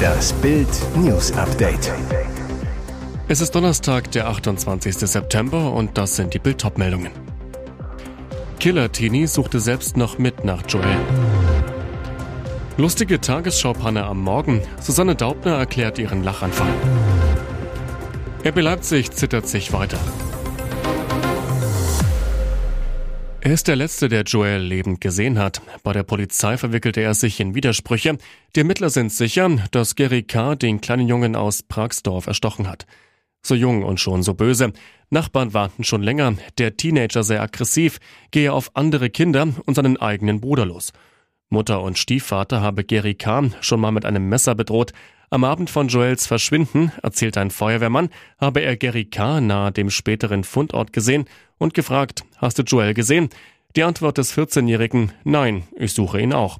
Das Bild News Update. Es ist Donnerstag, der 28. September und das sind die Bild meldungen Killer Tini suchte selbst noch mit nach Joel. Lustige Tagesschaupanne am Morgen. Susanne Daubner erklärt ihren Lachanfall. RB Leipzig zittert sich weiter. Er ist der Letzte, der Joel lebend gesehen hat. Bei der Polizei verwickelte er sich in Widersprüche. Die Ermittler sind sicher, dass Gary K. den kleinen Jungen aus Pragsdorf erstochen hat. So jung und schon so böse. Nachbarn warnten schon länger, der Teenager sei aggressiv, gehe auf andere Kinder und seinen eigenen Bruder los. Mutter und Stiefvater habe Gary K. schon mal mit einem Messer bedroht. Am Abend von Joels Verschwinden, erzählt ein Feuerwehrmann, habe er Gary K. nahe dem späteren Fundort gesehen und gefragt, hast du Joel gesehen? Die Antwort des 14-Jährigen, nein, ich suche ihn auch.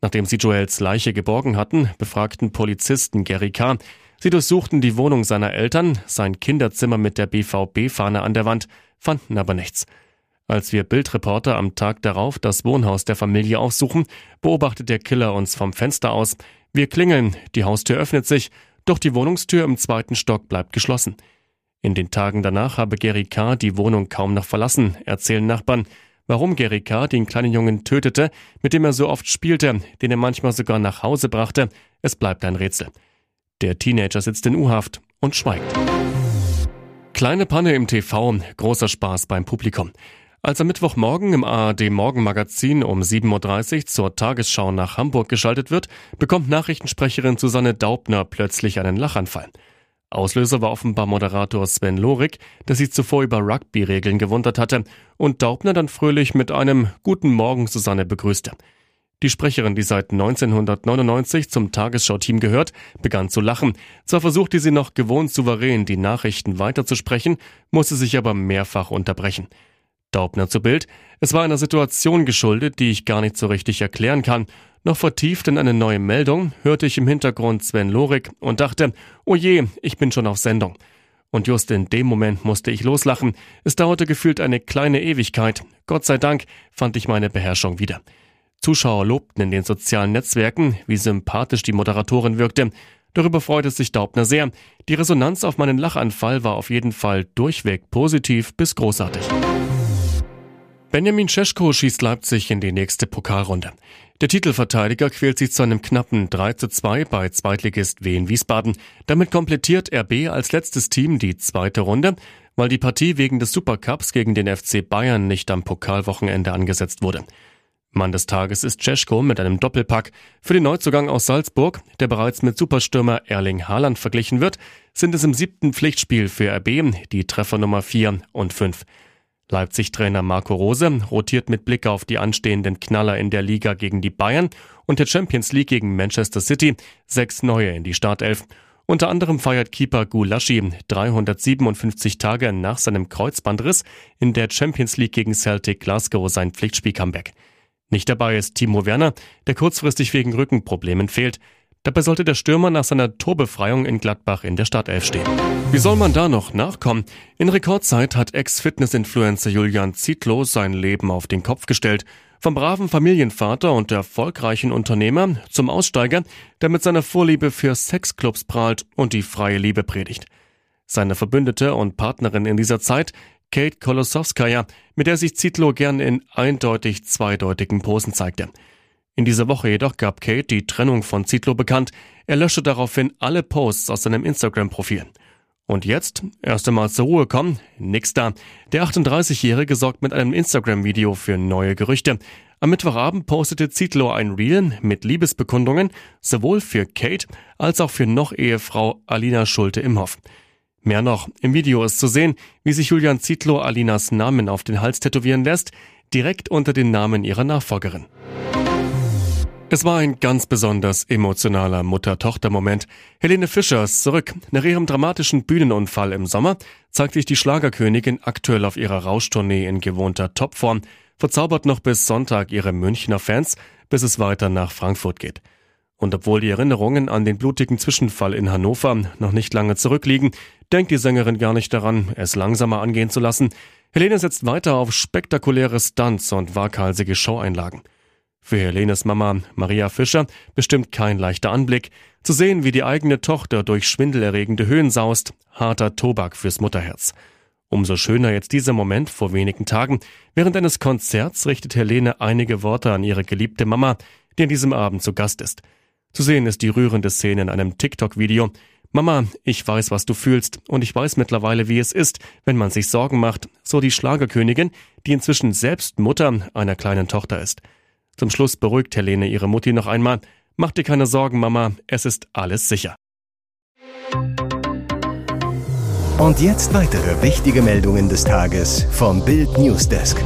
Nachdem sie Joels Leiche geborgen hatten, befragten Polizisten Gary K. Sie durchsuchten die Wohnung seiner Eltern, sein Kinderzimmer mit der BVB-Fahne an der Wand, fanden aber nichts. Als wir Bildreporter am Tag darauf das Wohnhaus der Familie aufsuchen, beobachtet der Killer uns vom Fenster aus. Wir klingeln, die Haustür öffnet sich, doch die Wohnungstür im zweiten Stock bleibt geschlossen. In den Tagen danach habe Gary K. die Wohnung kaum noch verlassen, erzählen Nachbarn. Warum Gary K. den kleinen Jungen tötete, mit dem er so oft spielte, den er manchmal sogar nach Hause brachte, es bleibt ein Rätsel. Der Teenager sitzt in U-Haft und schweigt. Kleine Panne im TV, großer Spaß beim Publikum. Als am Mittwochmorgen im ARD Morgenmagazin um 7.30 Uhr zur Tagesschau nach Hamburg geschaltet wird, bekommt Nachrichtensprecherin Susanne Daubner plötzlich einen Lachanfall. Auslöser war offenbar Moderator Sven Lorik, der sich zuvor über Rugby-Regeln gewundert hatte und Daubner dann fröhlich mit einem Guten Morgen Susanne begrüßte. Die Sprecherin, die seit 1999 zum Tagesschau-Team gehört, begann zu lachen. Zwar versuchte sie noch gewohnt souverän die Nachrichten weiterzusprechen, musste sich aber mehrfach unterbrechen. Daubner zu Bild. Es war einer Situation geschuldet, die ich gar nicht so richtig erklären kann noch vertieft in eine neue Meldung hörte ich im Hintergrund Sven Lorik und dachte, oh je, ich bin schon auf Sendung. Und just in dem Moment musste ich loslachen. Es dauerte gefühlt eine kleine Ewigkeit. Gott sei Dank fand ich meine Beherrschung wieder. Zuschauer lobten in den sozialen Netzwerken, wie sympathisch die Moderatorin wirkte. Darüber freute sich Daubner sehr. Die Resonanz auf meinen Lachanfall war auf jeden Fall durchweg positiv bis großartig. Benjamin Cesko schießt Leipzig in die nächste Pokalrunde. Der Titelverteidiger quält sich zu einem knappen 3 zu 2 bei Zweitligist Wien Wiesbaden. Damit komplettiert RB als letztes Team die zweite Runde, weil die Partie wegen des Supercups gegen den FC Bayern nicht am Pokalwochenende angesetzt wurde. Mann des Tages ist Cesko mit einem Doppelpack. Für den Neuzugang aus Salzburg, der bereits mit Superstürmer Erling Haaland verglichen wird, sind es im siebten Pflichtspiel für RB die Treffer Nummer 4 und 5. Leipzig-Trainer Marco Rose rotiert mit Blick auf die anstehenden Knaller in der Liga gegen die Bayern und der Champions League gegen Manchester City sechs neue in die Startelf. Unter anderem feiert Keeper Gulaschi 357 Tage nach seinem Kreuzbandriss in der Champions League gegen Celtic Glasgow sein Pflichtspiel-Comeback. Nicht dabei ist Timo Werner, der kurzfristig wegen Rückenproblemen fehlt. Dabei sollte der Stürmer nach seiner Torbefreiung in Gladbach in der Startelf stehen. Wie soll man da noch nachkommen? In Rekordzeit hat Ex-Fitness-Influencer Julian Zietlow sein Leben auf den Kopf gestellt. Vom braven Familienvater und erfolgreichen Unternehmer zum Aussteiger, der mit seiner Vorliebe für Sexclubs prahlt und die freie Liebe predigt. Seine Verbündete und Partnerin in dieser Zeit, Kate Kolosowskaja, mit der sich Zietlow gern in eindeutig zweideutigen Posen zeigte. In dieser Woche jedoch gab Kate die Trennung von Zitlo bekannt. Er löschte daraufhin alle Posts aus seinem Instagram-Profil. Und jetzt, erst einmal zur Ruhe kommen, nix da. Der 38-Jährige sorgt mit einem Instagram-Video für neue Gerüchte. Am Mittwochabend postete Zitlo ein Reel mit Liebesbekundungen, sowohl für Kate als auch für noch Ehefrau Alina Schulte-Imhoff. Mehr noch, im Video ist zu sehen, wie sich Julian Zitlo Alinas Namen auf den Hals tätowieren lässt, direkt unter den Namen ihrer Nachfolgerin. Es war ein ganz besonders emotionaler Mutter-Tochter-Moment. Helene Fischer ist zurück. Nach ihrem dramatischen Bühnenunfall im Sommer zeigt sich die Schlagerkönigin aktuell auf ihrer Rauschtournee in gewohnter Topform, verzaubert noch bis Sonntag ihre Münchner Fans, bis es weiter nach Frankfurt geht. Und obwohl die Erinnerungen an den blutigen Zwischenfall in Hannover noch nicht lange zurückliegen, denkt die Sängerin gar nicht daran, es langsamer angehen zu lassen. Helene setzt weiter auf spektakuläre Stunts und waghalsige Showeinlagen. Für Helenes Mama Maria Fischer bestimmt kein leichter Anblick. Zu sehen, wie die eigene Tochter durch schwindelerregende Höhen saust, harter Tobak fürs Mutterherz. Umso schöner jetzt dieser Moment vor wenigen Tagen. Während eines Konzerts richtet Helene einige Worte an ihre geliebte Mama, die an diesem Abend zu Gast ist. Zu sehen ist die rührende Szene in einem TikTok-Video. Mama, ich weiß, was du fühlst, und ich weiß mittlerweile, wie es ist, wenn man sich Sorgen macht, so die Schlagerkönigin, die inzwischen selbst Mutter einer kleinen Tochter ist. Zum Schluss beruhigt Helene ihre Mutti noch einmal. Mach dir keine Sorgen, Mama, es ist alles sicher. Und jetzt weitere wichtige Meldungen des Tages vom Bild Newsdesk.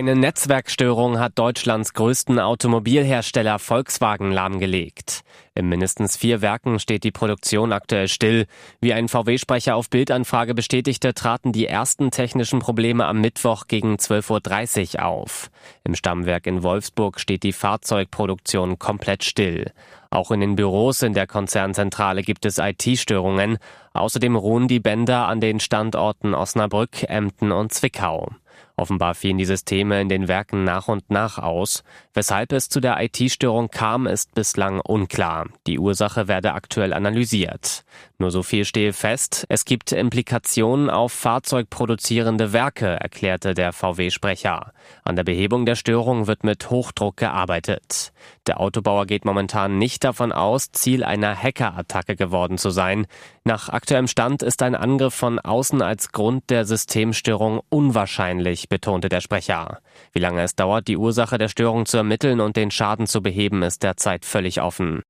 Eine Netzwerkstörung hat Deutschlands größten Automobilhersteller Volkswagen lahmgelegt. In mindestens vier Werken steht die Produktion aktuell still. Wie ein VW-Sprecher auf Bildanfrage bestätigte, traten die ersten technischen Probleme am Mittwoch gegen 12.30 Uhr auf. Im Stammwerk in Wolfsburg steht die Fahrzeugproduktion komplett still. Auch in den Büros in der Konzernzentrale gibt es IT-Störungen. Außerdem ruhen die Bänder an den Standorten Osnabrück, Emden und Zwickau. Offenbar fielen die Systeme in den Werken nach und nach aus. Weshalb es zu der IT-Störung kam, ist bislang unklar. Die Ursache werde aktuell analysiert. Nur so viel stehe fest, es gibt Implikationen auf fahrzeugproduzierende Werke, erklärte der VW-Sprecher. An der Behebung der Störung wird mit Hochdruck gearbeitet. Der Autobauer geht momentan nicht davon aus, Ziel einer Hackerattacke geworden zu sein. Nach aktuellem Stand ist ein Angriff von außen als Grund der Systemstörung unwahrscheinlich, betonte der Sprecher. Wie lange es dauert, die Ursache der Störung zu ermitteln und den Schaden zu beheben, ist derzeit völlig offen.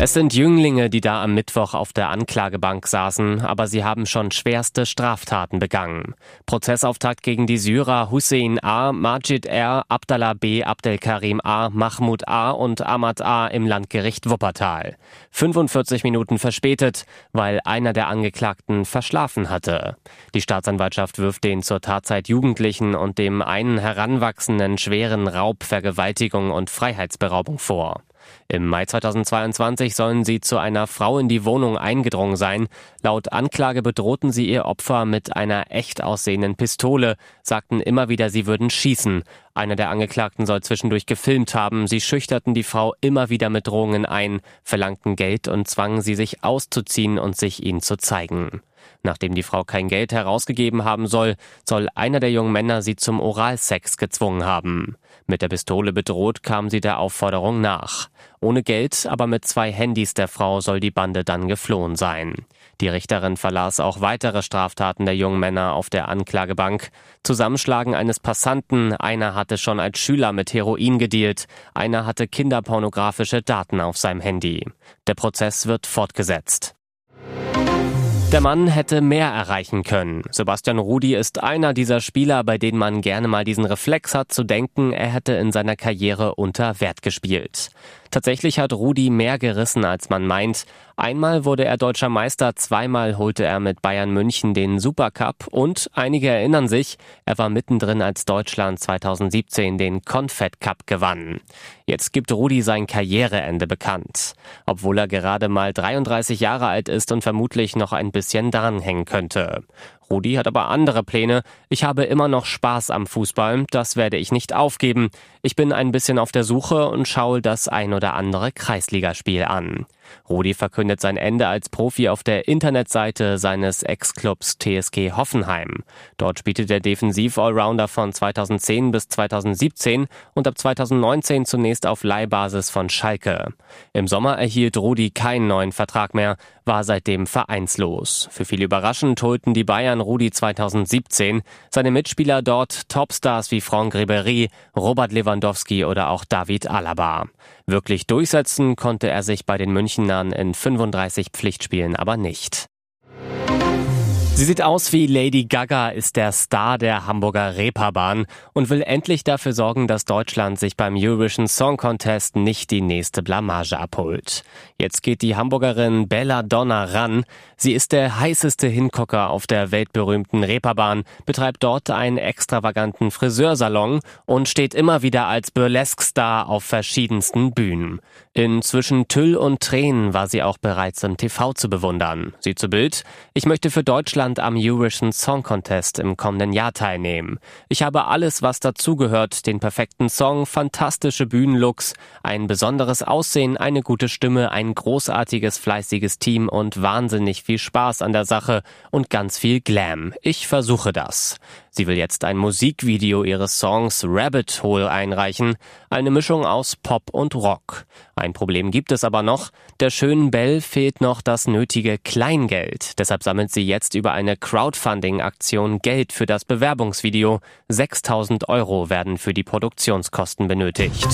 Es sind Jünglinge, die da am Mittwoch auf der Anklagebank saßen, aber sie haben schon schwerste Straftaten begangen. Prozessauftakt gegen die Syrer Hussein A., Majid R., Abdallah B., Abdelkarim A., Mahmoud A. und Ahmad A. im Landgericht Wuppertal. 45 Minuten verspätet, weil einer der Angeklagten verschlafen hatte. Die Staatsanwaltschaft wirft den zur Tatzeit Jugendlichen und dem einen Heranwachsenden schweren Raub, Vergewaltigung und Freiheitsberaubung vor. Im Mai 2022 sollen sie zu einer Frau in die Wohnung eingedrungen sein. Laut Anklage bedrohten sie ihr Opfer mit einer echt aussehenden Pistole, sagten immer wieder, sie würden schießen. Einer der Angeklagten soll zwischendurch gefilmt haben. Sie schüchterten die Frau immer wieder mit Drohungen ein, verlangten Geld und zwangen sie, sich auszuziehen und sich ihnen zu zeigen. Nachdem die Frau kein Geld herausgegeben haben soll, soll einer der jungen Männer sie zum Oralsex gezwungen haben. Mit der Pistole bedroht kam sie der Aufforderung nach. Ohne Geld, aber mit zwei Handys der Frau soll die Bande dann geflohen sein. Die Richterin verlas auch weitere Straftaten der jungen Männer auf der Anklagebank. Zusammenschlagen eines Passanten, einer hatte schon als Schüler mit Heroin gedealt, einer hatte kinderpornografische Daten auf seinem Handy. Der Prozess wird fortgesetzt. Der Mann hätte mehr erreichen können. Sebastian Rudi ist einer dieser Spieler, bei denen man gerne mal diesen Reflex hat zu denken, er hätte in seiner Karriere unter Wert gespielt. Tatsächlich hat Rudi mehr gerissen, als man meint. Einmal wurde er deutscher Meister, zweimal holte er mit Bayern München den Supercup und einige erinnern sich, er war mittendrin, als Deutschland 2017 den Confed Cup gewann. Jetzt gibt Rudi sein Karriereende bekannt. Obwohl er gerade mal 33 Jahre alt ist und vermutlich noch ein bisschen dranhängen könnte. Rudi hat aber andere Pläne. Ich habe immer noch Spaß am Fußball, das werde ich nicht aufgeben. Ich bin ein bisschen auf der Suche und schaue das ein oder andere Kreisligaspiel an. Rudi verkündet sein Ende als Profi auf der Internetseite seines Ex-Clubs TSG Hoffenheim. Dort spielte der Defensiv-Allrounder von 2010 bis 2017 und ab 2019 zunächst auf Leihbasis von Schalke. Im Sommer erhielt Rudi keinen neuen Vertrag mehr, war seitdem vereinslos. Für viele überraschend holten die Bayern Rudi 2017. Seine Mitspieler dort Topstars wie Franck Ribéry, Robert Lewandowski oder auch David Alaba. Wirklich durchsetzen konnte er sich bei den Münchnern in 35 Pflichtspielen aber nicht. Sie sieht aus wie Lady Gaga, ist der Star der Hamburger Reeperbahn und will endlich dafür sorgen, dass Deutschland sich beim Eurovision Song Contest nicht die nächste Blamage abholt. Jetzt geht die Hamburgerin Bella Donna ran. Sie ist der heißeste Hingucker auf der weltberühmten Reeperbahn, betreibt dort einen extravaganten Friseursalon und steht immer wieder als Burlesque-Star auf verschiedensten Bühnen. Inzwischen Tüll und Tränen war sie auch bereits im TV zu bewundern. Sie zu Bild. Ich möchte für Deutschland Deutschland am Eurovision Song Contest im kommenden Jahr teilnehmen. Ich habe alles, was dazugehört, den perfekten Song, fantastische Bühnenlooks, ein besonderes Aussehen, eine gute Stimme, ein großartiges, fleißiges Team und wahnsinnig viel Spaß an der Sache und ganz viel Glam. Ich versuche das. Sie will jetzt ein Musikvideo ihres Songs Rabbit Hole einreichen, eine Mischung aus Pop und Rock. Ein Problem gibt es aber noch. Der schönen Belle fehlt noch das nötige Kleingeld. Deshalb sammelt sie jetzt über eine Crowdfunding-Aktion Geld für das Bewerbungsvideo. 6000 Euro werden für die Produktionskosten benötigt.